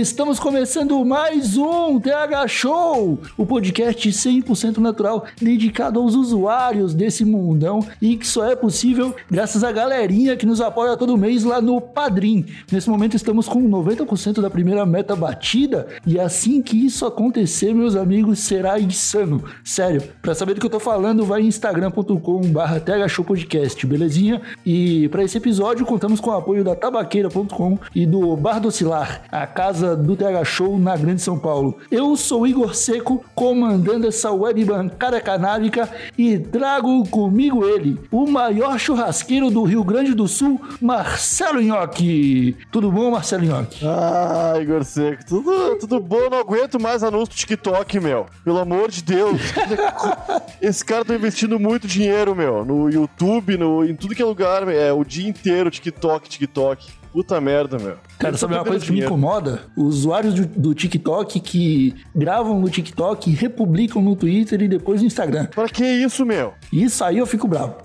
Estamos começando mais um TH Show, o podcast 100% natural dedicado aos usuários desse mundão e que só é possível graças à galerinha que nos apoia todo mês lá no Padrim. Nesse momento estamos com 90% da primeira meta batida e assim que isso acontecer, meus amigos, será insano. Sério, pra saber do que eu tô falando, vai em instagram.com/barra thshowpodcast, belezinha? E para esse episódio contamos com o apoio da tabaqueira.com e do Bar Docilar, a casa do TH Show na Grande São Paulo. Eu sou Igor Seco, comandando essa web bancada canábica e trago comigo ele, o maior churrasqueiro do Rio Grande do Sul, Marcelo Nhoque. Tudo bom, Marcelo Nhoque? Ah, Igor Seco, tudo, tudo bom, não aguento mais anúncio do TikTok, meu. Pelo amor de Deus. Esse cara tá investindo muito dinheiro, meu, no YouTube, no, em tudo que é lugar, é o dia inteiro TikTok, TikTok. Puta merda, meu. Cara, sabe uma coisa que me dinheiro. incomoda? Os usuários do, do TikTok que gravam no TikTok, republicam no Twitter e depois no Instagram. Pra que isso, meu? Isso aí eu fico bravo.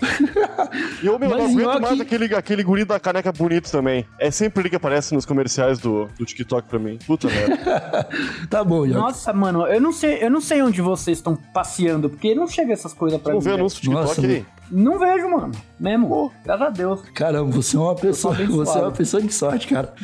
E eu, meu, não Mas, aguento Nhoque- mais aquele, aquele guri da caneca bonito também. É sempre ele que aparece nos comerciais do, do TikTok pra mim. Puta merda. tá bom, Nhoque. Nossa, mano, eu não sei, eu não sei onde vocês estão passeando, porque não chega essas coisas pra Não mim. vê velho. anúncio do TikTok Nossa, aí? Não vejo, mano. Mesmo. Graças a Deus. Caramba, você é uma pessoa, você é uma pessoa de sorte, cara.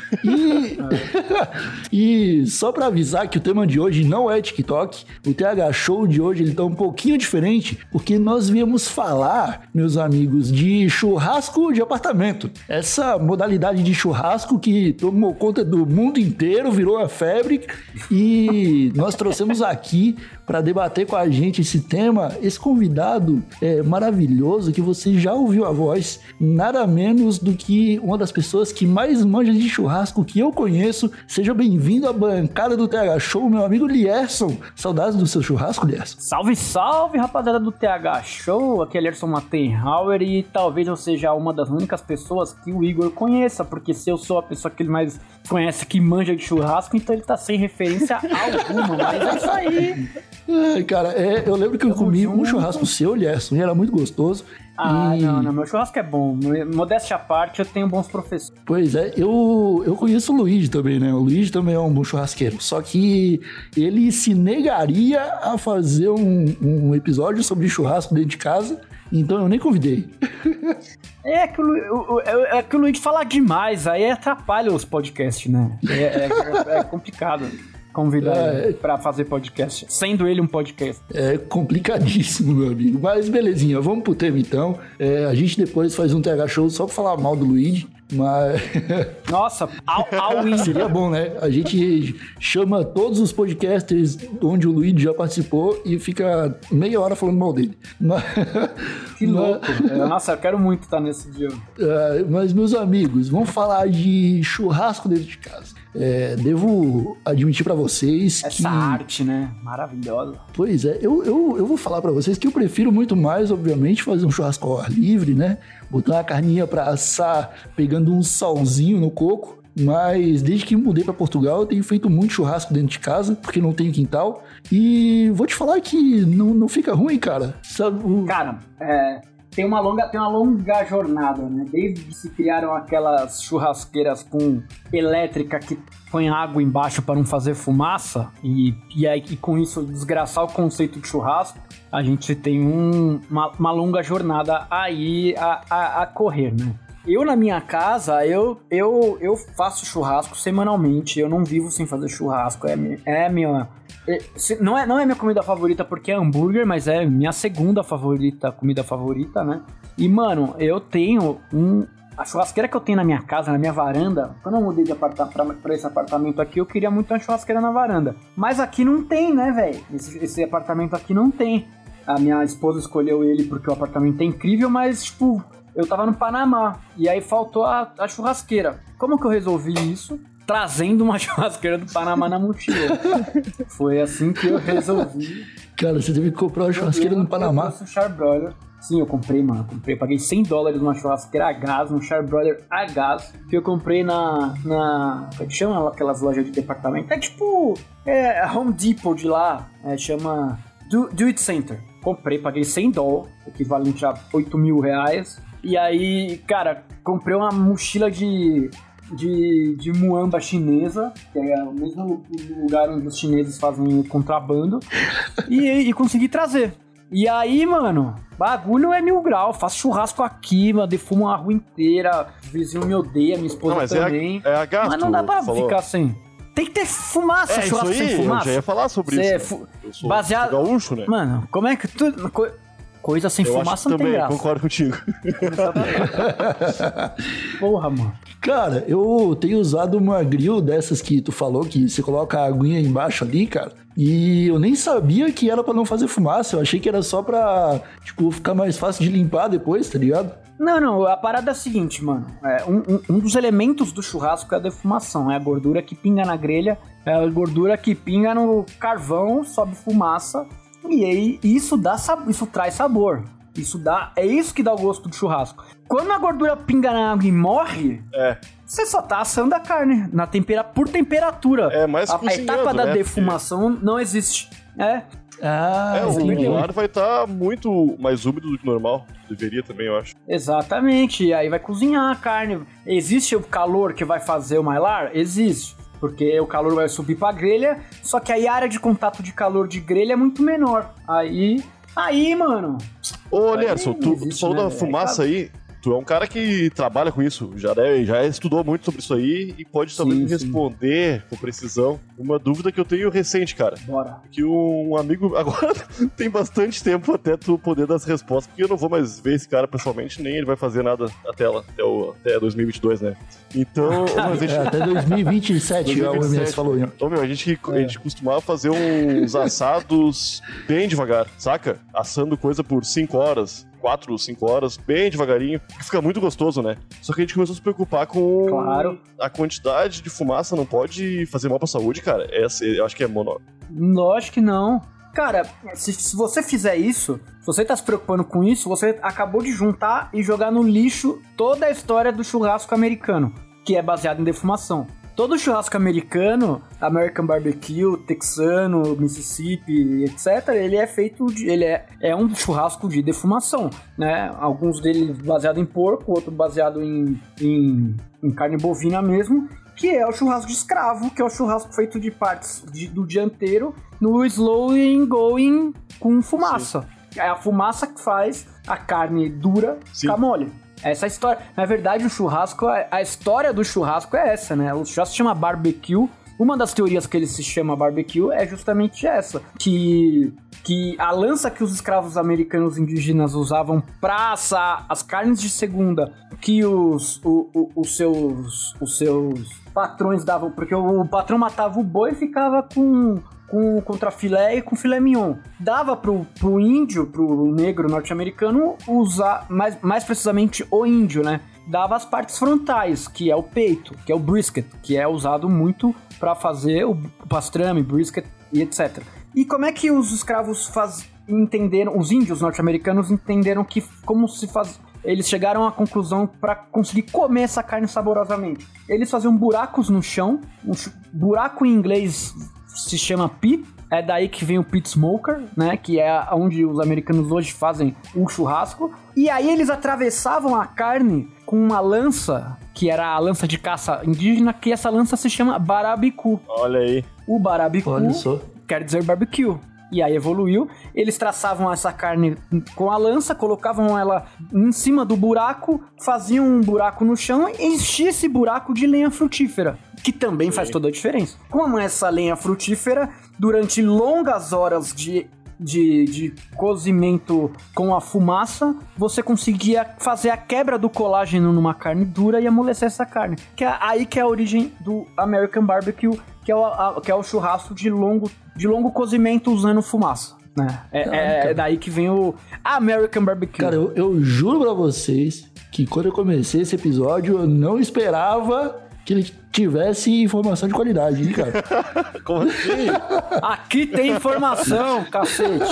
E, e só pra avisar que o tema de hoje não é TikTok, o TH Show de hoje ele tá um pouquinho diferente, porque nós viemos falar, meus amigos, de churrasco de apartamento. Essa modalidade de churrasco que tomou conta do mundo inteiro, virou a febre, e nós trouxemos aqui para debater com a gente esse tema, esse convidado é, maravilhoso que você já ouviu a voz, nada menos do que uma das pessoas que mais manja de churrasco que eu conheço. Seja bem-vindo à bancada do TH Show, meu amigo Lierson. Saudades do seu churrasco, Lierson? Salve, salve, rapaziada do TH Show. Aqui é Lerson Mattenhauer e talvez eu seja uma das únicas pessoas que o Igor conheça, porque se eu sou a pessoa que ele mais conhece que manja de churrasco, então ele tá sem referência alguma, mas é isso aí. Ai, cara, é, eu lembro que eu Tamo comi um churrasco seu, Lierson, e era muito gostoso. Ah, E- não, não, meu churrasco é bom. Modéstia à parte, eu tenho bons professores. Pois é, eu, eu conheço o Luigi também, né? O Luigi também é um bom churrasqueiro. Só que ele se negaria a fazer um, um episódio sobre churrasco dentro de casa, então eu nem convidei. É que o, é é que o Luigi fala demais, aí atrapalha os podcasts, né? É, é- é complicado convidar É. ele pra fazer podcast, sendo ele um podcast. É complicadíssimo, meu amigo. Mas belezinha, vamos pro tema então. É, a gente depois faz um TH Show só pra falar mal do Luigi. Mas Nossa, all, all in. seria bom, né? A gente chama todos os podcasters onde o Luigi já participou e fica meia hora falando mal dele. Mas, Que louco. Nossa, eu quero muito estar nesse dia. É, mas, meus amigos, vamos falar de churrasco dentro de casa. É, devo admitir pra vocês Essa que. arte, né? Maravilhosa. Pois é, eu, eu, eu vou falar pra vocês que eu prefiro muito mais, obviamente, fazer um churrasco ao ar livre, né? Botar uma carninha pra assar pegando um salzinho no coco. Mas desde que mudei pra Portugal, eu tenho feito muito churrasco dentro de casa, porque não tenho quintal. E vou te falar que não, não fica ruim, cara. Sabe, Cara, é, tem uma longa, tem uma longa jornada, né? Desde que se criaram aquelas churrasqueiras com elétrica que põe água embaixo para não fazer fumaça e, e aí e com isso desgraçar o conceito de churrasco, a gente tem um- uma, uma longa jornada aí a, a, a correr, né? Eu na minha casa, eu, eu, eu faço churrasco semanalmente, eu não vivo sem fazer churrasco, é, é minha... é, não, é, não é minha comida favorita porque é hambúrguer, mas é minha segunda favorita, comida favorita, né? E, mano, eu tenho um... A churrasqueira que eu tenho na minha casa, na minha varanda, quando eu mudei de aparta pra, pra esse apartamento aqui, eu queria muito uma churrasqueira na varanda. Mas aqui não tem, né, velho? Esse, esse apartamento aqui não tem. a minha esposa escolheu ele porque o apartamento é incrível, mas, tipo, eu tava no Panamá e aí faltou a, a churrasqueira. Como que eu resolvi isso? Trazendo uma churrasqueira do Panamá na mochila. Foi assim que eu resolvi. Cara, você teve que comprar uma churrasqueira no Panamá. Eu Charbroiler. Sim, eu comprei, mano. Eu comprei, paguei 100 dólares numa churrasqueira a gás, um Charbroiler a gás, que eu comprei na. na como é que chama aquelas lojas de departamento? É tipo. É a Home Depot de lá. É, chama. Do, Do It Center. Comprei, paguei 100 dólares, equivalente a 8 mil reais. E aí, cara, comprei uma mochila de de, de muamba chinesa, que é o mesmo lugar onde os chineses fazem contrabando, e, e consegui trazer. E aí, mano, bagulho é mil grau. Faço churrasco aqui, mano, defumo a rua inteira. O vizinho me odeia, minha esposa Não, mas também. é a, é a gás, mas não dá pra falou. ficar sem. Tem que ter fumaça, É, isso churrasco sem aí, eu fumaça. já ia falar sobre Cê isso. é né? fu- Eu baseado- gaúcho, né? Mano, como é que tu. Co- Coisa sem eu fumaça não tem também, graça. concordo contigo. Porra, mano. Cara, eu tenho usado uma grill dessas que tu falou, que você coloca a aguinha embaixo ali, cara. E eu nem sabia que era pra não fazer fumaça. Eu achei que era só pra, tipo, ficar mais fácil de limpar depois, tá ligado? Não, não, a parada é a seguinte, mano. É, um, um- um dos elementos do churrasco é a defumação. É a gordura que pinga na grelha, é a gordura que pinga no carvão, sobe fumaça. E aí isso dá isso traz sabor. Isso dá. É isso que dá o gosto do churrasco. Quando a gordura pinga na água e morre, É, você só tá assando a carne na tempera por temperatura. É, mais a, a etapa da né? defumação não existe. É, Ah, é entendi. o ar vai estar muito mais úmido do que normal. Deveria também, eu acho. Exatamente, e aí vai cozinhar a carne. Existe o calor que vai fazer o mylar? Existe. Porque o calor vai subir pra grelha, só que aí a área de contato de calor de grelha é muito menor. Aí. Aí, mano. Ô, Lerson, tu, falou né, da velho? fumaça aí. Tu é um cara que trabalha com isso, já, deve- já estudou muito sobre isso aí e pode talvez Sim, me sim. responder com precisão uma dúvida que eu tenho recente, cara. Bora. Que um amigo. Agora tem bastante tempo até tu poder dar as respostas, porque eu não vou mais ver esse cara pessoalmente, nem ele vai fazer nada na tela até, o, até 2022, né? Então. gente- É, até 2027, o 2027. OMS falou. Ô, meu, a gente, a gente costumava fazer uns assados bem devagar, saca? Assando coisa por 5 horas, 4, 5 horas, bem devagarinho. que Fica muito gostoso, né? Só que a gente começou a se preocupar com Claro. a quantidade de fumaça, não pode fazer mal pra saúde, cara. Essa, eu acho que é mono. Lógico que não. Cara, se, se você fizer isso, se você tá se preocupando com isso, você acabou de juntar e jogar no lixo toda a história do churrasco americano, que é baseado em defumação. Todo churrasco americano, American Barbecue, texano, Mississippi, etc., ele é feito de. Ele é, é um churrasco de defumação, né? Alguns deles baseado em porco, outro baseado em, em, em carne bovina mesmo que é o churrasco de escravo, que é o churrasco feito de partes de- do dianteiro no slow and going com fumaça. É a fumaça que faz a carne dura Sim. ficar mole. Essa história. Na verdade, o churrasco, a história do churrasco é essa, né? O churrasco se chama barbecue. Uma das teorias que ele se chama barbecue é justamente essa, que que a lança que os escravos americanos indígenas usavam para assar as carnes de segunda que os, o- o- os seus os seus patrões davam, porque o patrão matava o boi e ficava com com contrafilé e com filé mignon. Dava pro, pro índio, pro negro norte-americano usar, mais, mais precisamente o índio, né? Dava as partes frontais, que é o peito, que é o brisket, que é usado muito para fazer o pastrame, brisket e etc. E como é que os escravos faz, entenderam, os índios norte-americanos entenderam que como se faz, eles chegaram à conclusão para conseguir comer essa carne saborosamente. Eles faziam buracos no chão, um buraco em inglês se chama pit, é daí que vem o pit smoker, né, que é onde os americanos hoje fazem o churrasco. E aí eles atravessavam a carne com uma lança, que era a lança de caça indígena, que essa lança se chama barabicu. Olha aí. O barabicu Olha só. quer dizer barbecue. E aí evoluiu, eles traçavam essa carne com a lança, colocavam ela em cima do buraco, faziam um buraco no chão e enchia esse buraco de lenha frutífera, que também faz toda a diferença. Com essa lenha frutífera, durante longas horas de, de, de cozimento com a fumaça, você conseguia fazer a quebra do colágeno numa carne dura e amolecer essa carne. Que é aí que é a origem do American Barbecue, que é o, a- que é o churrasco de longo, de longo cozimento usando fumaça. né? É, é- é daí que vem o American Barbecue. Cara, eu, eu juro pra vocês que quando eu comecei esse episódio, eu não esperava que ele tivesse informação de qualidade, hein, cara? Como assim? Aqui tem informação, cacete.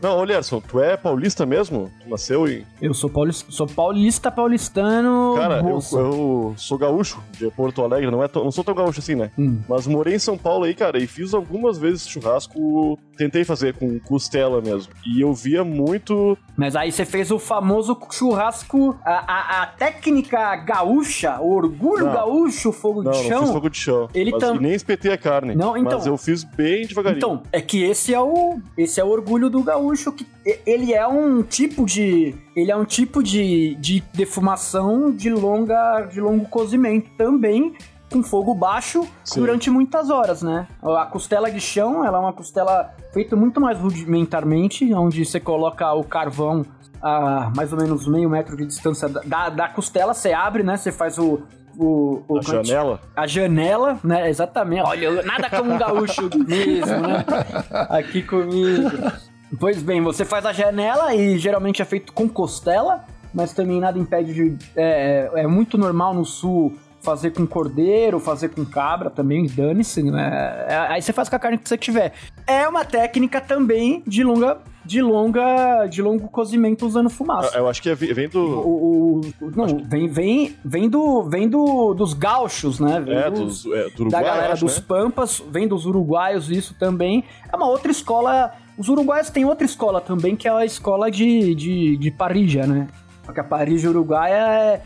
Não, ô Lerson, tu é paulista mesmo? Tu nasceu em. Eu sou paulista, sou paulista, paulistano. Cara, eu, eu sou gaúcho de Porto Alegre, não, é tão- não sou tão gaúcho assim, né? Hum. Mas morei em São Paulo aí, cara, e fiz algumas vezes churrasco. Tentei fazer com costela mesmo. E eu via muito. Mas aí você fez o famoso churrasco, a, a- a técnica gaúcha, o orgulho Não. gaúcho, fogo Não, de não chão. fiz fogo de chão. Ele tam- nem espetei a carne. Não, então- Mas eu fiz bem devagarinho. Então, é que esse é o esse é o orgulho do gaúcho que ele é um tipo de ele é um tipo de, de defumação de longa de longo cozimento também com fogo baixo Sim. durante muitas horas, né? A costela de chão, ela é uma costela feita muito mais rudimentarmente, onde você coloca o carvão a mais ou menos meio metro de distância da, da, costela, você abre, né? Você faz o o, o a janela. a janela, né? Exatamente. Olha, nada como um gaúcho mesmo, né? Aqui comigo. Pois bem, você faz a janela e geralmente é feito com costela, mas também nada impede de. É, é muito normal no sul fazer com cordeiro, fazer com cabra também, dane-se, né? É, aí você faz com a carne que você tiver. É uma técnica também de longa. De longa. De longo cozimento usando fumaça. Eu acho que é- vem do. O, o- não, vem, vem, vem, do, vem do, dos gaúchos, né? Vem É, dos- dos, é, do da Uruguai, galera acho, dos né? Pampas, vem dos uruguaios, isso também. É uma outra escola. Os uruguaios têm outra escola também, que é a escola de, de, de parrilla, né? Porque a parrilla uruguaia é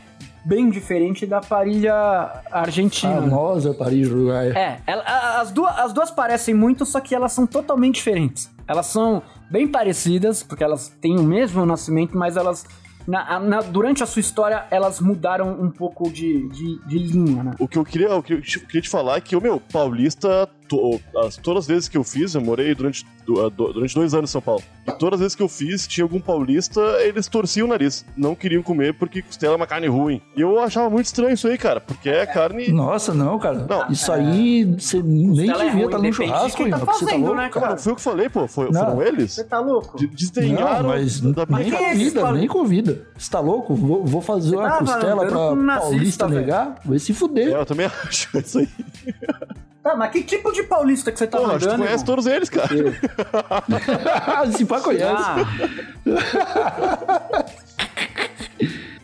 bem diferente da parrilla argentina. Famosa Paris, Uruguai. É, ela- as, duas, as duas parecem muito, só que elas são totalmente diferentes. Elas são bem parecidas, porque elas têm o mesmo nascimento, mas elas. na- na- durante a sua história, elas mudaram um pouco de, de, de linha, né? O que eu queria, o que eu queria te falar é que o meu paulista, to- as, todas as vezes que eu fiz, eu morei durante, du- do- durante dois anos em São Paulo. E todas as vezes que eu fiz, tinha algum paulista, eles torciam o nariz. Não queriam comer porque costela é uma carne ruim. E eu achava muito estranho isso aí, cara, porque é carne. Nossa, não, cara. Não. Isso aí você nem Costela é devia estar no depende de churrasco, quem tá irmão. que você tá fazendo, louco, né, Cara, não foi o que eu falei, pô. Foi- Não. foram eles? Você tá louco? De- Desdenharam. Não, mas da- nem é convida, nem convida. Você tá louco? Vou, vou fazer Você uma tá costela pra um nazista, paulista velho. negar? Vai se É, fuder. eu também acho isso aí. Tá, mas que tipo de paulista que você tá Porra, tu mandando? conhece irmão? todos eles, cara. Se pá conhece. Ah.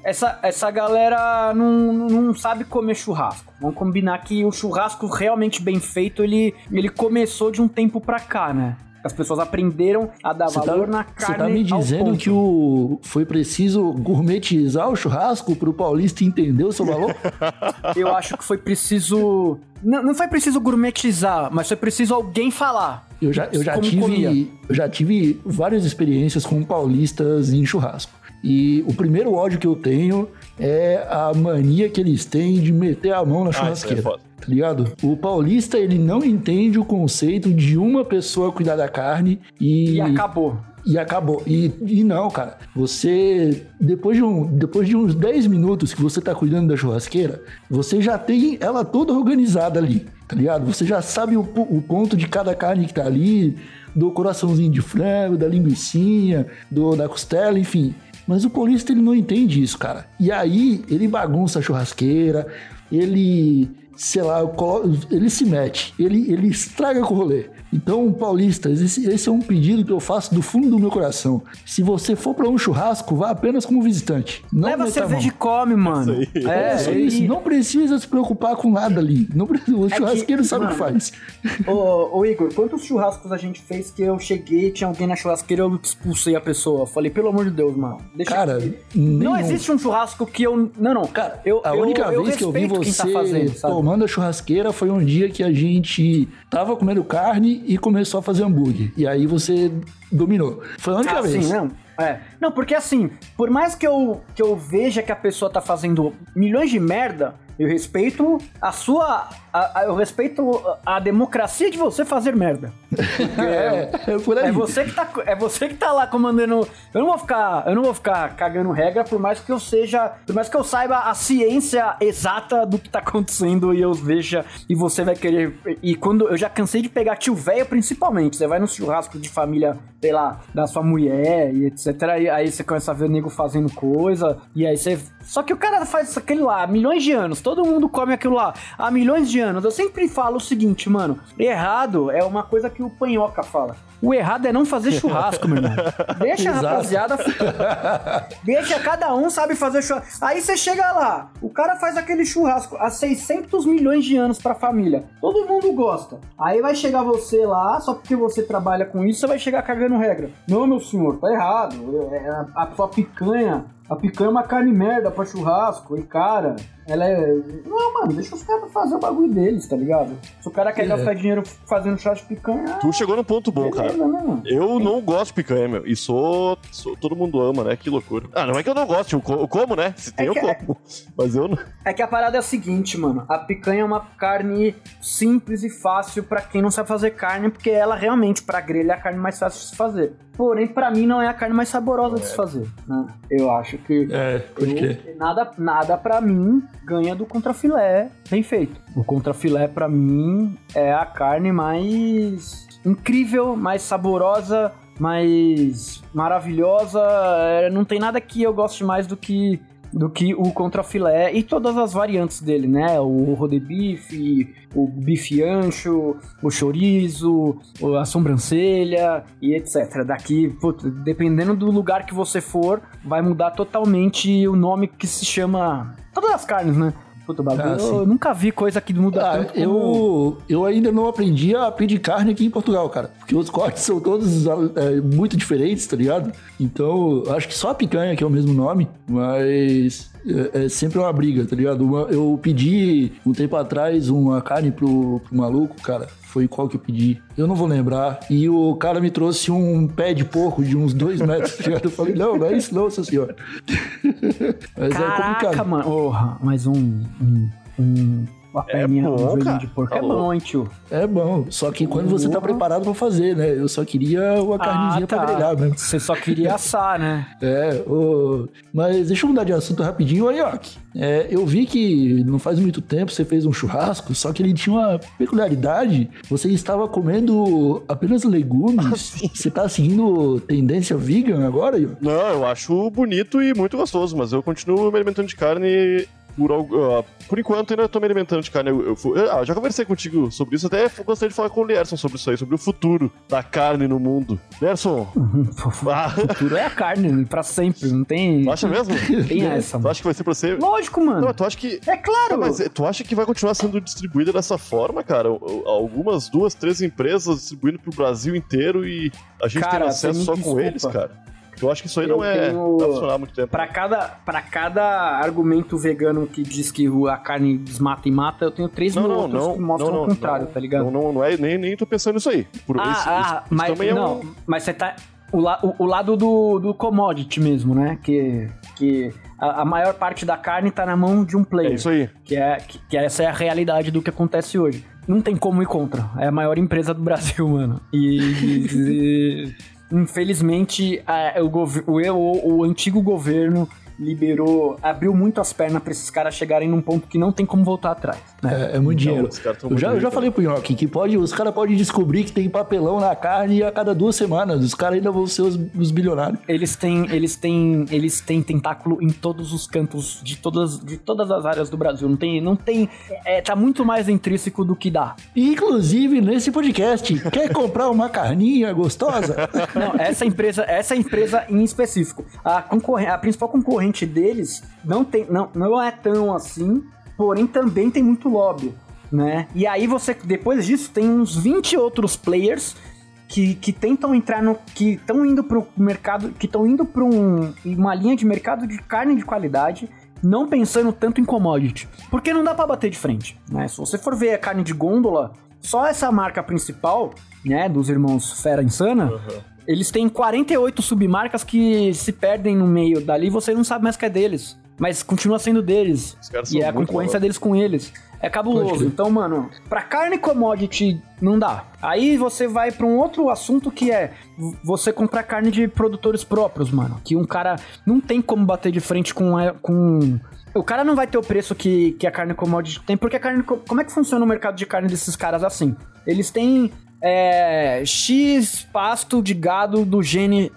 essa, essa galera não, não sabe comer churrasco. Vamos combinar que o churrasco realmente bem feito, ele, ele começou de um tempo pra cá, né? As pessoas aprenderam a dar Você tá, valor na você carne tá me dizendo que o foi preciso gourmetizar o churrasco pro paulista entender o seu valor? Eu acho que foi preciso... Não, não foi preciso gourmetizar, mas foi preciso alguém falar. Eu já, eu já Como comia. tive, eu já tive várias experiências com paulistas em churrasco. E o primeiro ódio que eu tenho é a mania que eles têm de meter a mão na Ah, é churrasqueira. foda. tá ligado? O paulista, ele não entende o conceito de uma pessoa cuidar da carne e, E acabou. e acabou. E, e não, cara. Você, depois de, um, depois de uns 10 minutos que você tá cuidando da churrasqueira, você já tem ela toda organizada ali, tá ligado? Você já sabe o, o ponto de cada carne que tá ali, do coraçãozinho de frango, da linguiçinha, do, da costela, enfim. Mas o paulista, ele não entende isso, cara. E aí, ele bagunça a churrasqueira, ele sei lá, colo- ele se mete, ele, ele estraga com o rolê. Então, paulistas, esse, esse é um pedido que eu faço do fundo do meu coração. Se você for pra um churrasco, vá apenas como visitante. Não Leva cerveja e come, mano. Isso aí. É, só e- isso. Não precisa se preocupar com nada ali. Não precisa, o É que, churrasqueiro sabe o que mano, faz. Ô, ô, Igor, quantos churrascos a gente fez que eu cheguei, tinha alguém na churrasqueira eu expulsei a pessoa? Eu falei, pelo amor de Deus, mano. Deixa Cara, Não nenhum. existe um churrasco que eu. Não, não. Cara, eu, a eu- única eu vez que eu vi quem você tá fazendo, sabe? tomando a churrasqueira foi um dia que a gente tava comendo carne e começou a fazer hambúrguer. E aí você dominou. Foi a única Ah, vez. sim, não. É. Não, porque assim, por mais que eu, que eu veja que a pessoa tá fazendo milhões de merda, eu respeito a sua a- a- eu respeito a democracia de você fazer merda. É, é por aí. É você que tá, é você que tá lá comandando. Eu não vou ficar, eu não vou ficar cagando regra por mais que eu seja, por mais que eu saiba a ciência exata do que tá acontecendo e eu veja e você vai querer e quando eu já cansei de pegar tio velho principalmente, você vai no churrasco de família, sei lá, da sua mulher e etc. E aí você começa a ver nego fazendo coisa e aí você só que o cara faz aquele lá há milhões de anos, todo mundo come aquilo lá há milhões de anos. Eu sempre falo o seguinte, mano, errado é uma coisa que o panhoca fala. O errado é não fazer churrasco, meu irmão. Deixa a rapaziada. Deixa cada um sabe fazer churrasco. Aí você chega lá, o cara faz aquele churrasco há 600 milhões de anos pra família. Todo mundo gosta. Aí vai chegar você lá, só porque você trabalha com isso, você vai chegar cagando regra. Não, meu senhor, tá errado. É, A, a sua picanha. A picanha é uma carne merda pra churrasco. E cara, ela é. Não, mano, deixa os caras fazer o bagulho deles, tá ligado? Se o cara quer É. gastar dinheiro fazendo churrasco de picanha. Tu chegou num ponto bom, cara. beleza, né, mano? Eu não gosto de picanha, meu. E sou, sou- Todo mundo ama, né? Que loucura. Ah, não é que eu não gosto, eu, co- eu como, né? Se tem, É eu que- como. Mas eu não. É que a parada é a seguinte, mano. A picanha é uma carne simples e fácil pra quem não sabe fazer carne, porque ela realmente, pra grelha, é a carne mais fácil de se fazer. Porém, pra mim, não é a carne mais saborosa de se fazer. né? Eu acho que. É, pode eu- nada, nada pra mim ganha do contrafilé bem feito. O contrafilé, pra mim, é a carne mais incrível, mais saborosa, mais maravilhosa. É, não tem nada que eu goste mais do que do que o contrafilé e todas as variantes dele, né? O rodebife, o bife ancho, o chorizo, a sobrancelha e etc. Daqui, puta, dependendo do lugar que você for, vai mudar totalmente o nome que se chama. Todas as carnes, né? Puta, bagulho, Ah, sim. eu nunca vi coisa que muda Ah, tanto como... eu, eu ainda não aprendi a pedir carne aqui em Portugal, cara. Porque os cortes são todos é, muito diferentes, tá ligado? Então, acho que só a picanha que é o mesmo nome, mas é, é sempre uma briga, tá ligado? Uma- eu pedi um tempo atrás uma carne pro, pro maluco, cara. Foi qual que eu pedi? Eu não vou lembrar. E o cara me trouxe um pé de porco de uns dois metros, tá? Eu falei, não, não é isso não, seu senhor. mas é Caraca, complicado. mano. Porra, mas um... um, um uma perninha, bom, um de porco Tá é bom, hein, tio? É bom, só que quando você tá preparado pra fazer, né? Eu só queria uma carnezinha pra grelhar mesmo. Você só queria assar, né? É, mas deixa eu mudar de assunto rapidinho, aí, ó. É, eu vi que não faz muito tempo você fez um churrasco, só que ele tinha uma peculiaridade. Você estava comendo apenas legumes. você tá seguindo tendência vegan agora, Iô? Não, eu acho bonito e muito gostoso, mas eu continuo me alimentando de carne. Por, ah, por enquanto, ainda tô me alimentando de carne. Eu, eu fu- ah, já conversei contigo sobre isso, até gostaria de falar com o Lierson sobre isso aí, sobre o futuro da carne no mundo. Lierson, ah, O futuro é a carne, pra sempre. Não tem. tu acha mesmo? Tem essa, Tu acha que vai ser pra ser. Lógico, Não, mano. mas tu acha que. É claro. Ah, mas eh, tu acha que vai continuar sendo distribuída dessa forma, cara? Algumas duas, três empresas distribuindo pro Brasil inteiro e a gente Cara, tendo acesso só me com desculpa. eles, cara? Eu acho que isso aí Eu não é. tenho- há muito tempo. Pra cada, pra cada argumento vegano que diz que a carne desmata e mata, eu tenho três Não, mil não, outros não. que mostram não, o contrário, tá ligado? Não, não, não é, nem, nem tô pensando nisso aí. Por, ah, isso, ah, isso- isso mas também é não, um- mas você tá o, la- o- o lado do, do commodity mesmo, né? Que, que a, a maior parte da carne tá na mão de um player. É isso aí. Que, é, que, que essa é a realidade do que acontece hoje. Não tem como ir contra. É a maior empresa do Brasil, mano. E. infelizmente, a- o, gov- o, o, o antigo governo liberou, abriu muito as pernas pra esses caras chegarem num ponto que não tem como voltar atrás. Né? É, é muito dinheiro. Eu já, eu já falei pro Nhoque que pode, os caras podem descobrir que tem papelão na carne a cada duas semanas. Os caras ainda vão ser os, os bilionários. Eles têm, eles têm, eles têm tentáculo em todos os cantos de todas, de todas as áreas do Brasil. Não tem, não tem, é, tá muito mais intrínseco do que dá. Inclusive, nesse podcast, quer comprar uma carninha gostosa? Não, essa empresa, essa empresa em específico, a concorrente, a principal concorrente deles não tem, não, não é tão assim, porém também tem muito lobby, né? E aí você, depois disso, tem uns 20 outros players que, que tentam entrar no. que estão indo pro mercado. que estão indo pra um, uma linha de mercado de carne de qualidade. Não pensando tanto em commodity. Porque não dá pra bater de frente. Né? Se você for ver a carne de gôndola, só essa marca principal, né, dos irmãos Fera Insana, eles têm 48 submarcas que se perdem no meio dali e você não sabe mais que é deles. mas continua sendo deles. E é a concorrência deles com eles. É cabuloso. Então, mano, pra carne commodity não dá. Aí você vai pra um outro assunto que é você comprar carne de produtores próprios, mano. Que um cara não tem como bater de frente com. com... O cara não vai ter o preço que, que a carne commodity tem, porque a carne. co- Como é que funciona o mercado de carne desses caras assim? Eles têm é, X pasto de gado do gene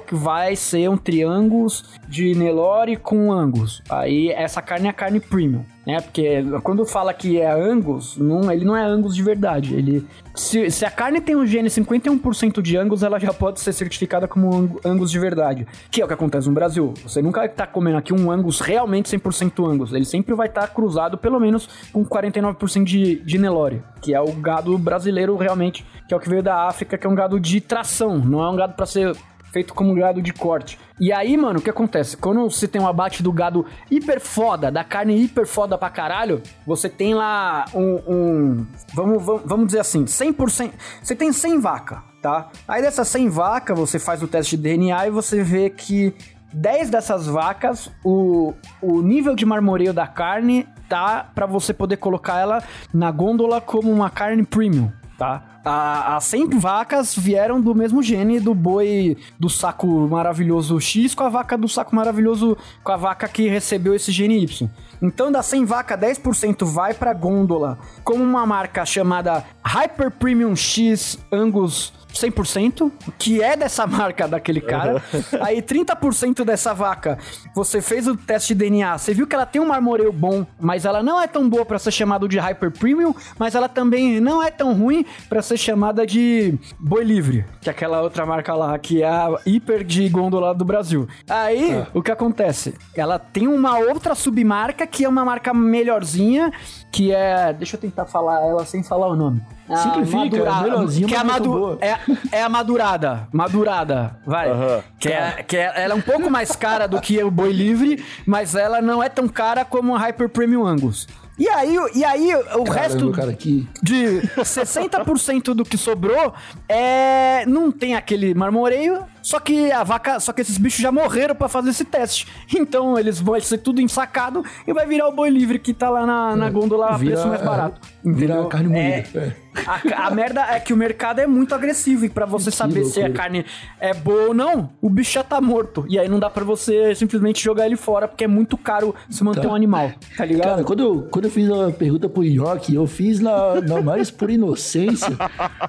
que vai ser um triângulos de Nelore com Angus. Aí essa carne é a carne premium, né? Porque quando fala que é Angus, não, ele não é Angus de verdade. Ele se, se a carne tem um gene 51% de Angus, ela já pode ser certificada como Ang- Angus de verdade. Que é o que acontece no Brasil. Você nunca vai estar comendo aqui um Angus realmente 100% Angus. Ele sempre vai estar cruzado pelo menos com 49% de, de Nelore, que é o gado brasileiro realmente, que é o que veio da África, que é um gado de tração, não é um gado para ser feito como gado de corte. E aí, mano, o que acontece? Quando você tem um abate do gado hiper foda, da carne hiper foda pra caralho, você tem lá um. um- vamos, vamos, dizer assim, 100%. Você tem 100 vaca, tá? Aí dessas 100 vacas, você faz o teste de DNA e você vê que 10 dessas vacas, o, o nível de marmoreio da carne tá pra você poder colocar ela na gôndola como uma carne premium, tá? A- As 100 vacas vieram do mesmo gene do boi do saco maravilhoso X com a vaca do saco maravilhoso, com a vaca que recebeu esse gene Y. Então, das 100 vacas, 10% vai pra gôndola como uma marca chamada Hyper Premium X Angus 100%, que é dessa marca daquele cara. Aí 30% dessa vaca, você fez o teste de DNA, você viu que ela tem um marmoreio bom, mas ela não é tão boa pra ser chamada de Hyper Premium, mas ela também não é tão ruim pra ser chamada de Boi Livre, que é aquela outra marca lá, que é a hiper de gôndola do Brasil. Aí, o que acontece? Ela tem uma outra submarca que é uma marca melhorzinha, que é... Deixa eu tentar falar ela sem falar o nome. A Simplifica, é melhorzinha, que é a, madu- é, é a madurada. Madurada, vai. Aham. Que, é, que é- ela é um pouco mais cara do que o Boi Livre, mas ela não é tão cara como a Hyper Premium Angus. E aí, e aí o Caramba, resto cara, aqui. de 60% do que sobrou é não tem aquele marmoreio, só que a vaca, só que esses bichos já morreram pra fazer esse teste. Então eles vão ser tudo ensacado e vai virar o boi livre que tá lá na, na gôndola a Vira- preço mais barato. Vira Entendeu? carne moída. É, É. a, a merda é que o mercado é muito agressivo e pra você saber se a loucura. carne é boa ou não, o bicho já tá morto. E aí não dá pra você simplesmente jogar ele fora porque é muito caro se manter Tá. um animal, tá ligado? Cara, quando eu, quando eu fiz a pergunta pro York, eu fiz na, na mais por inocência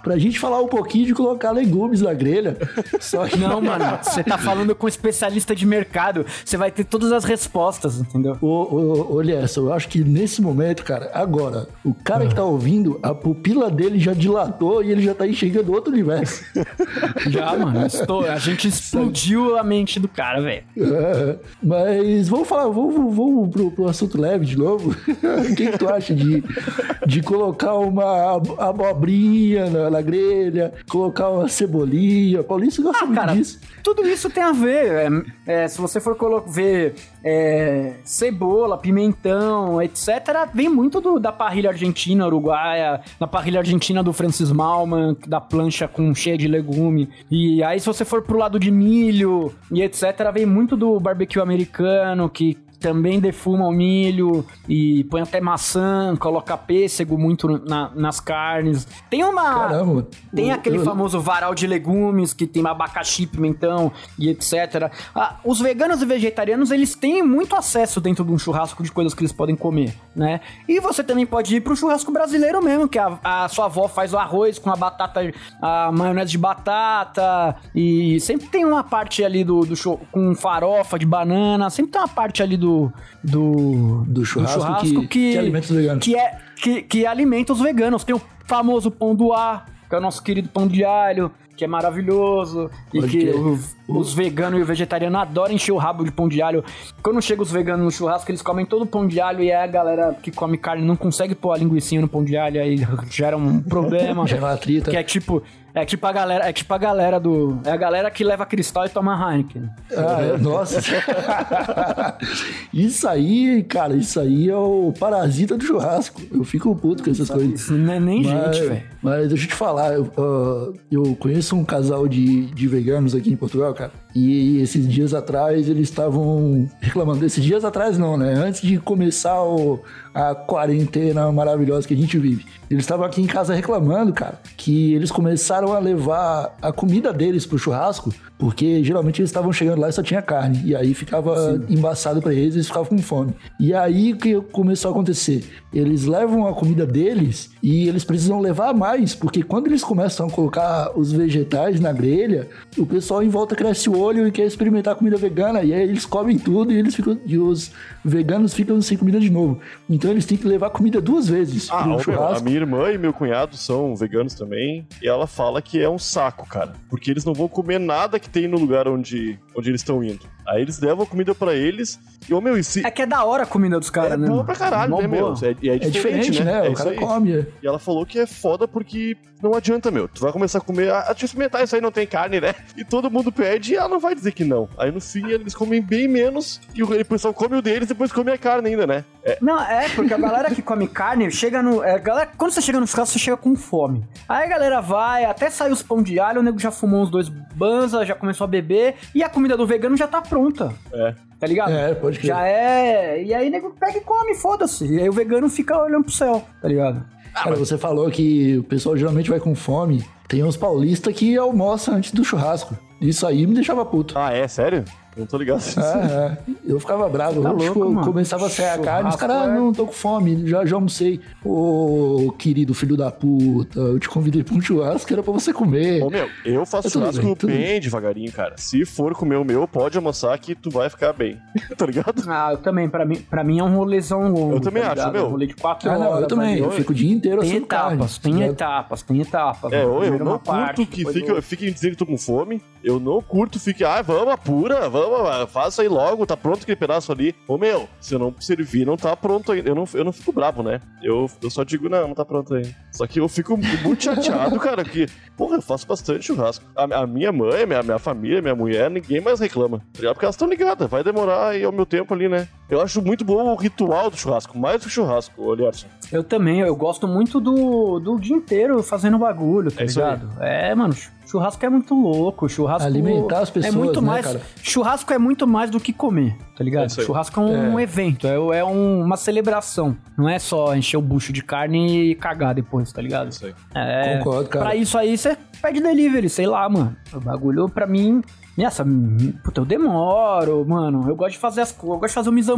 pra gente falar um pouquinho de colocar legumes na grelha. Só que Não, mano, você tá falando com um especialista de mercado, você vai ter todas as respostas, entendeu? Ô, ô, ô, Lessa, eu acho que nesse momento, cara, agora, o cara que tá ouvindo, a pupila dele já dilatou e ele já tá enxergando outro universo. Já, mano, estou- a gente explodiu a mente do cara, velho. É, mas vamos falar, vamos, vamos pro, pro assunto leve de novo. O que, que tu acha de, de colocar uma ab- abobrinha na, na grelha, colocar uma cebolinha? Paulista gosta muito Ah, Cara, disso. tudo isso tem a ver. é, é, se você for ver é, cebola, pimentão, etc., vem muito do- da parrilha argentina, uruguaia, da parrilha argentina do Francis Malman, da plancha com cheia de legume. E aí, se você for pro lado de milho e etc., vem muito do barbecue americano, que também defuma o milho e põe até maçã, coloca pêssego muito na- nas carnes. Tem uma. Caramba. Tem Eu- aquele eu- famoso varal de legumes que tem abacaxi, pimentão e etc. Ah, os veganos e vegetarianos, eles têm muito acesso dentro de um churrasco de coisas que eles podem comer, né? E você também pode ir pro churrasco brasileiro mesmo, que a, a sua avó faz o arroz com a batata, a maionese de batata e sempre tem uma parte ali do, do show, com farofa de banana, sempre tem uma parte ali do do, Do churrasco que- que alimenta os veganos. que é que, que alimenta os veganos. Tem o famoso pão do ar, que é o nosso querido pão de alho, que é maravilhoso. E que o- os veganos e o vegetariano adoram encher o rabo de pão de alho. Quando chega os veganos no churrasco, eles comem todo o pão de alho e aí a galera que come carne não consegue pôr a linguiça no pão de alho, aí gera um problema. Gera uma trita. Que é tipo. É tipo a galera, é tipo a galera do. É a galera que leva cristal e toma Heineken. Ah, é, nossa. isso aí, cara, isso aí é o parasita do churrasco. Eu fico puto com essas coisas. Isso não é nem Mas, gente, velho. mas deixa eu te falar, eu, ah, eu conheço um casal de, de veganos aqui em Portugal cara. E esses dias atrás eles estavam reclamando. Esses dias atrás não, né? Antes de começar o, a quarentena maravilhosa que a gente vive. Eles estavam aqui em casa reclamando, cara, que eles começaram a levar a comida deles pro churrasco, porque geralmente eles estavam chegando lá e só tinha carne. E aí ficava embaçado pra eles, eles ficavam com fome. E aí o que começou a acontecer? Eles levam a comida deles e eles precisam levar mais, porque quando eles começam a colocar os vegetais na grelha, o pessoal em volta cresce o olho e quer experimentar comida vegana. E aí eles comem tudo e eles ficam. E os veganos ficam sem comida de novo. Então eles têm que levar comida duas vezes Ah, pro meu, a churrasco. minha irmã e meu cunhado são veganos também, e ela fala que é um saco, cara. Porque eles não vão comer nada que tem no lugar onde, onde eles estão indo. Aí eles levam a comida pra eles, e, ô meu, e se. É que é da hora a comida dos caras, é né? boa mano? pra caralho, Mó né, meu? boa. É, é É diferente, né? É o cara aí. come. é. E ela falou que é foda porque não adianta, meu. Tu vai começar a comer. Ah, deixa eu experimentar, isso aí não tem carne, né? E todo mundo pede e ela não vai dizer que não. Aí no fim eles comem bem menos e o, e o pessoal come o deles e depois come a carne ainda, né? É, Não, é, porque a galera que come carne chega no. É, galera, quando você chega no churrasco, você chega com fome. Aí a galera vai, até sai os pão de alho, o nego já fumou uns dois banza, já começou a beber, e a comida do vegano já tá pronta. é. Tá ligado? É, pode crer. Já é. E aí o nego pega e come, foda-se. E aí o vegano fica olhando pro céu, tá ligado? Cara, você falou que o pessoal geralmente vai com fome. Tem uns paulistas que almoçam antes do churrasco. Isso aí me deixava puto. Ah, é? Sério? Não tô ligado. É, é. Eu ficava bravo. Tá eu, louco, tipo, mano. começava a sair a carne, os caras, ah, é- não, tô com fome, já, já almocei. Ô, querido filho da puta, eu te convidei pra um churrasco, era pra você comer. Ô, meu, eu faço É churrasco bem, bem, devagarinho, cara. Se for comer o meu, pode almoçar que tu vai ficar bem. tá ligado? Ah, eu também. Pra mim, pra mim é um rolezão longo. Eu também tá acho, meu. Um rolê de quatro Ah, horas. não, eu também. Eu fico o dia inteiro Tem carne. etapas, tem tá ligado? etapas, tem etapas. É, eu Primeiro não curto parte, que fiquem dizendo que tô com fome. Eu não curto, fique, ah, vamos, apura, vamos, faça aí logo, tá pronto aquele pedaço ali. Ô meu, se eu não servir, não tá pronto ainda. Eu não, eu não fico bravo, né? Eu, eu só digo, não, não tá pronto ainda. Só que eu fico muito chateado, cara, que, porra, eu faço bastante churrasco. A, a minha mãe, a minha, minha família, minha mulher, ninguém mais reclama. Tá? Porque elas estão ligadas, vai demorar aí ao meu tempo ali, né? Eu acho muito bom o ritual do churrasco, mais do churrasco, Eliarson. Eu também, eu gosto muito do, do dia inteiro fazendo bagulho, tá É ligado? É, mano, churrasco é muito louco, churrasco... Alimentar as pessoas, é muito né, mais, cara? Churrasco é muito mais do que comer, tá ligado? É churrasco é um evento, é, é um- uma celebração. Não é só encher o bucho de carne e cagar depois, tá ligado? Isso aí. É, Concordo, cara. Pra isso aí, você pede delivery, sei lá, mano. O bagulho, pra mim... Nossa, hum, puta, eu demoro, mano. Eu gosto de fazer as coisas. Eu gosto de fazer o mise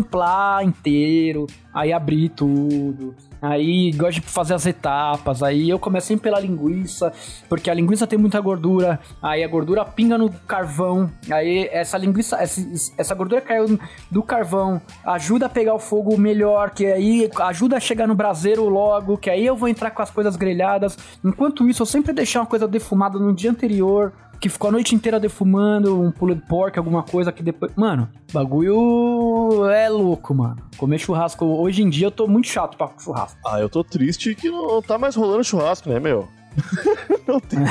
inteiro. Aí abrir tudo. Aí gosto de fazer as etapas. Aí eu começo sempre pela linguiça. Porque a linguiça tem muita gordura. Aí a gordura pinga no carvão. Aí essa linguiça, essa, essa gordura caiu do carvão ajuda a pegar o fogo melhor. Que aí ajuda a chegar no braseiro logo. Que aí eu vou entrar com as coisas grelhadas. Enquanto isso, eu sempre deixei uma coisa defumada no dia anterior que ficou a noite inteira defumando, um pulled pork, alguma coisa que depois. Mano, bagulho é louco, mano. Comer churrasco. Hoje em dia eu tô muito chato pra churrasco. Ah, eu tô triste que não tá mais rolando churrasco, né, meu? não tem.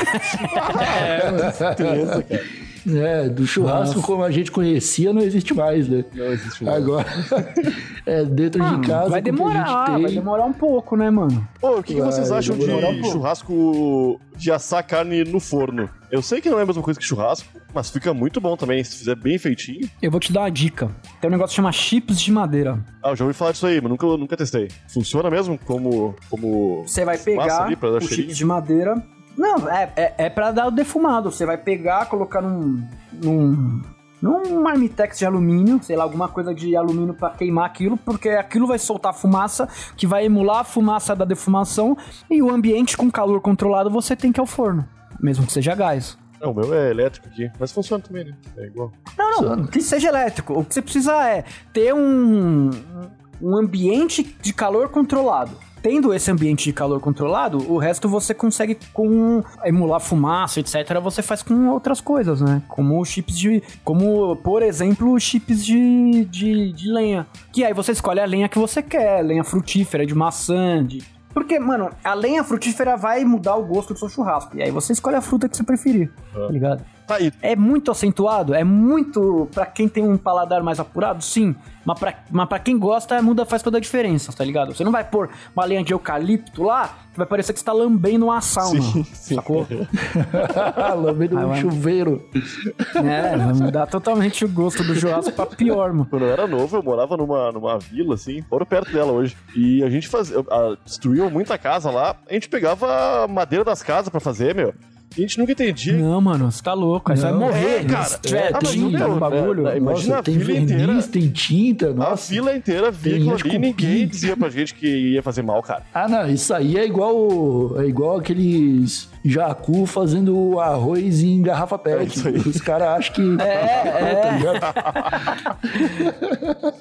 é, tristeza, cara. É, do churrasco como a gente conhecia não existe mais, né? Não existe mais. Agora, é dentro Mano, de casa, vai demorar, gente tem. vai demorar um pouco, né, mano? Ô, o que, que vocês acham um de pouco. churrasco de assar carne no forno? Eu sei que não é a mesma coisa que churrasco, mas fica muito bom também, se fizer bem feitinho. Eu vou te dar uma dica. Tem um negócio que chama chips de madeira. Ah, eu já ouvi falar disso aí, mas nunca, nunca testei. Funciona mesmo como. como Você vai pegar ali pra dar o cheirinho? chips de madeira. Não, é, é, é pra dar o defumado. Você vai pegar, colocar num. num. num marmitex de alumínio, sei lá, alguma coisa de alumínio pra queimar aquilo, porque aquilo vai soltar fumaça, que vai emular a fumaça da defumação, e o ambiente com calor controlado você tem que ir ao forno, mesmo que seja gás. Não, o meu é elétrico aqui, mas funciona também, né? É igual. Não, não, que seja elétrico. O que você precisa é ter um, um ambiente de calor controlado. Tendo esse ambiente de calor controlado, o resto você consegue com emular fumaça, etc. Você faz com outras coisas, né? Como chips de. Como, por exemplo, chips de, de, de lenha. Que aí você escolhe a lenha que você quer, lenha frutífera, de maçã, de. Porque, mano, a lenha frutífera vai mudar o gosto do seu churrasco. E aí você escolhe a fruta que você preferir, tá ligado? Tá aí. É muito acentuado, é muito. Pra quem tem um paladar mais apurado, sim. Mas pra, mas pra quem gosta, muda, faz toda a diferença, tá ligado? Você não vai pôr uma lenha de eucalipto lá, que vai parecer que você tá lambendo uma sauna. Sim, sim. Sacou? Lambendo Ah, um vai- chuveiro. É, vai mudar totalmente o gosto do churrasco pra pior, mano. Quando eu era novo, eu morava numa, numa vila, assim, moro perto dela hoje. E a gente fazia. a- Destruiu muita casa lá. A gente pegava madeira das casas pra fazer, meu. A gente nunca entendia. Não, mano, você tá louco. Aí você vai morrer, é, cara. Se tiver É, mas, tinta no bagulho. é, é, Imagina Nossa, a tem vila inteira. verniz, tem tinta, A nossa. inteira Tem aquilo gente ali e ninguém dizia pra gente que ia fazer mal, cara. Ah, não, isso aí é igual é igual aqueles jacu fazendo arroz em garrafa É pet. isso aí. Os caras acham que. É, tá é. ligado?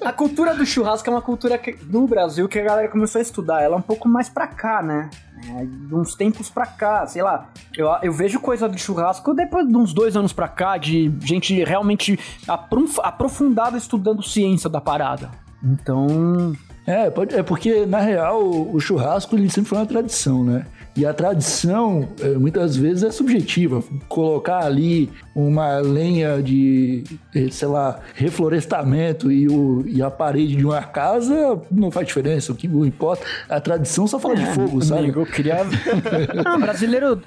A cultura do churrasco é uma cultura que, do Brasil que a galera começou a estudar. Ela é um pouco mais pra cá, né? De uns tempos pra cá, sei lá. Eu, eu vejo coisa do churrasco depois de uns dois anos pra cá, de gente realmente aprofundada aprofundada estudando ciência da parada. Então. É, pode- é porque, na real, o, o churrasco ele sempre foi uma tradição, né? E a tradição, é, muitas vezes, é subjetiva. Colocar ali uma lenha de, eh, sei lá, reflorestamento e, o, e a parede de uma casa não faz diferença. O que importa, a tradição só fala de fogo, sabe? Amigo, eu queria. Não, brasileiro.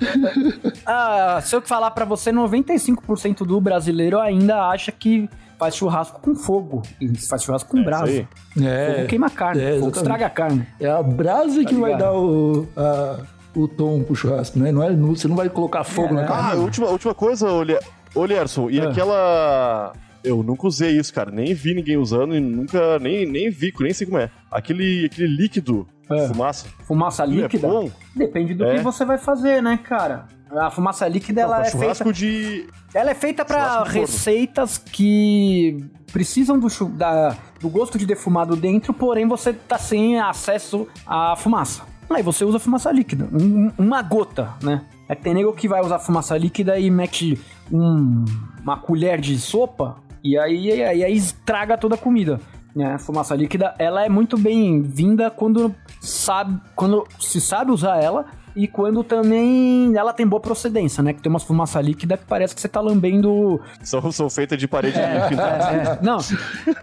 Ah, se eu falar pra você, 95% do brasileiro ainda acha que faz churrasco com fogo. E faz churrasco com brasa. aí. É, Fogo queima a carne, é, fogo estraga a carne. É a brasa que vai dar o, a- o tom pro churrasco, né? Não é, você não vai colocar fogo na Ah, carne. a última, última coisa, ô Lia- ô Lierson, e Ah. aquela. Eu nunca usei isso, cara. Nem vi ninguém usando e nunca. Nem, nem vi, nem sei como é. Aquele, aquele líquido, É. fumaça. Fumaça aquilo líquida? É bom. Depende do É. que você vai fazer, né, cara? A fumaça líquida, Não, ela, é feita, de. ela é feita forno. receitas que precisam do, chu- da- do gosto de defumado dentro, porém você tá sem acesso à fumaça. Aí você usa fumaça líquida, um- uma gota, né? É que tem nego que vai usar fumaça líquida e mete um- uma colher de sopa e aí, aí, aí estraga toda a comida. Né? Fumaça líquida, ela é muito bem-vinda quando sabe, quando se sabe usar ela e quando também ela tem boa procedência, né? Que tem umas fumaça líquida que parece que você tá lambendo São, são feitas de parede pintada. é, não,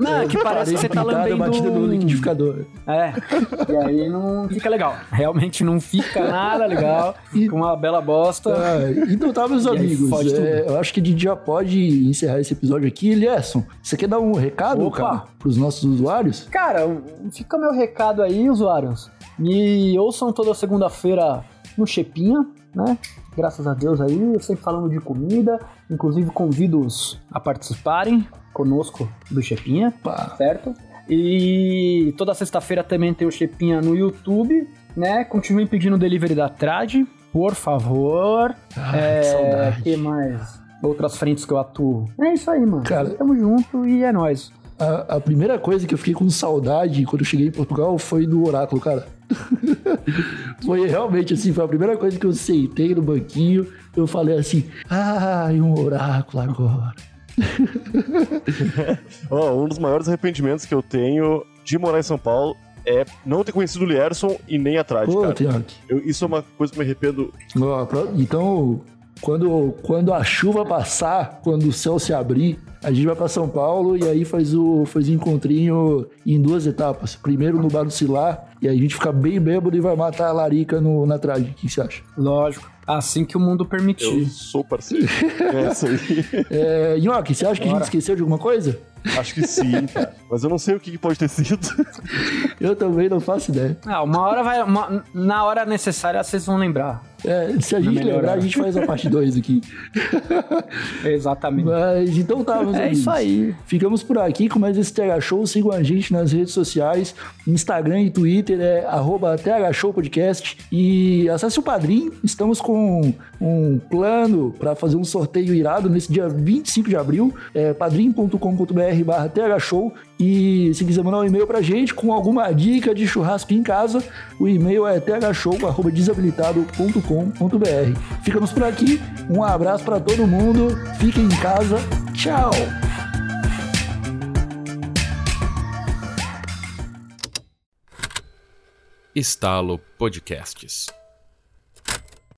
não, é que parece que você tá lambendo... batida no liquidificador. É, e aí não fica legal. Realmente não fica nada legal. E- Fica uma bela bosta. Ah, então tá, meus E amigos. é, eu acho que a gente já pode encerrar esse episódio aqui. Lierson, você quer dar um recado, Opa. cara, pros nossos usuários? Cara, fica meu recado aí, usuários. Me ouçam toda segunda-feira no Chepinha, né? Graças a Deus aí, eu sempre falando de comida. Inclusive convido-os a participarem conosco do Chepinha. Certo? E toda sexta-feira também tem o Chepinha no YouTube, né? Continuem pedindo delivery da Trad, por favor. Ai, é, que saudade. que mais? Outras frentes que eu atuo. É isso aí, mano. Cara- Tamo junto e é nóis. A, a primeira coisa que eu fiquei com saudade quando eu cheguei em Portugal foi do oráculo, cara. foi realmente assim, foi a primeira coisa que eu sentei no banquinho. Eu falei assim, ai, um oráculo agora. Ó, um dos maiores arrependimentos que eu tenho de morar em São Paulo é não ter conhecido o Lierson e nem a Trad, Pô, cara. Eu- isso é uma coisa que eu me arrependo. Pro- Então, quando, quando a chuva passar, quando o céu se abrir, a gente vai pra São Paulo e aí faz o, faz o encontrinho em duas etapas. Primeiro no Bar do Cilar, e aí a gente fica bem bêbado e vai matar a larica no, na trade. O que você acha? Lógico. Assim que o mundo Eu permitir. sou parceiro. é isso aí. É, Nhoque, você acha que a gente esqueceu de alguma coisa? Acho que sim, cara. Mas eu não sei o que pode ter sido. Eu também não faço ideia. Ah, uma hora vai. uma- na hora necessária vocês vão lembrar. É, se a gente lembrar, a gente faz a parte 2 aqui. Exatamente. Mas então tá, meus É amigos. isso aí. Ficamos por aqui com mais esse TH Show. Sigam a gente nas redes sociais, Instagram e Twitter, é arroba TH Show Podcast. E acesse o Padrim. Estamos com um plano para fazer um sorteio irado nesse dia 25 de abril. É padrim.com.br barra TH Show. E se quiser mandar um e-mail pra gente com alguma dica de churrasco em casa, o e-mail é thshow.desabilitado.com.br. Ficamos por aqui. Um abraço para todo mundo. Fiquem em casa. Tchau. Estalo Podcasts.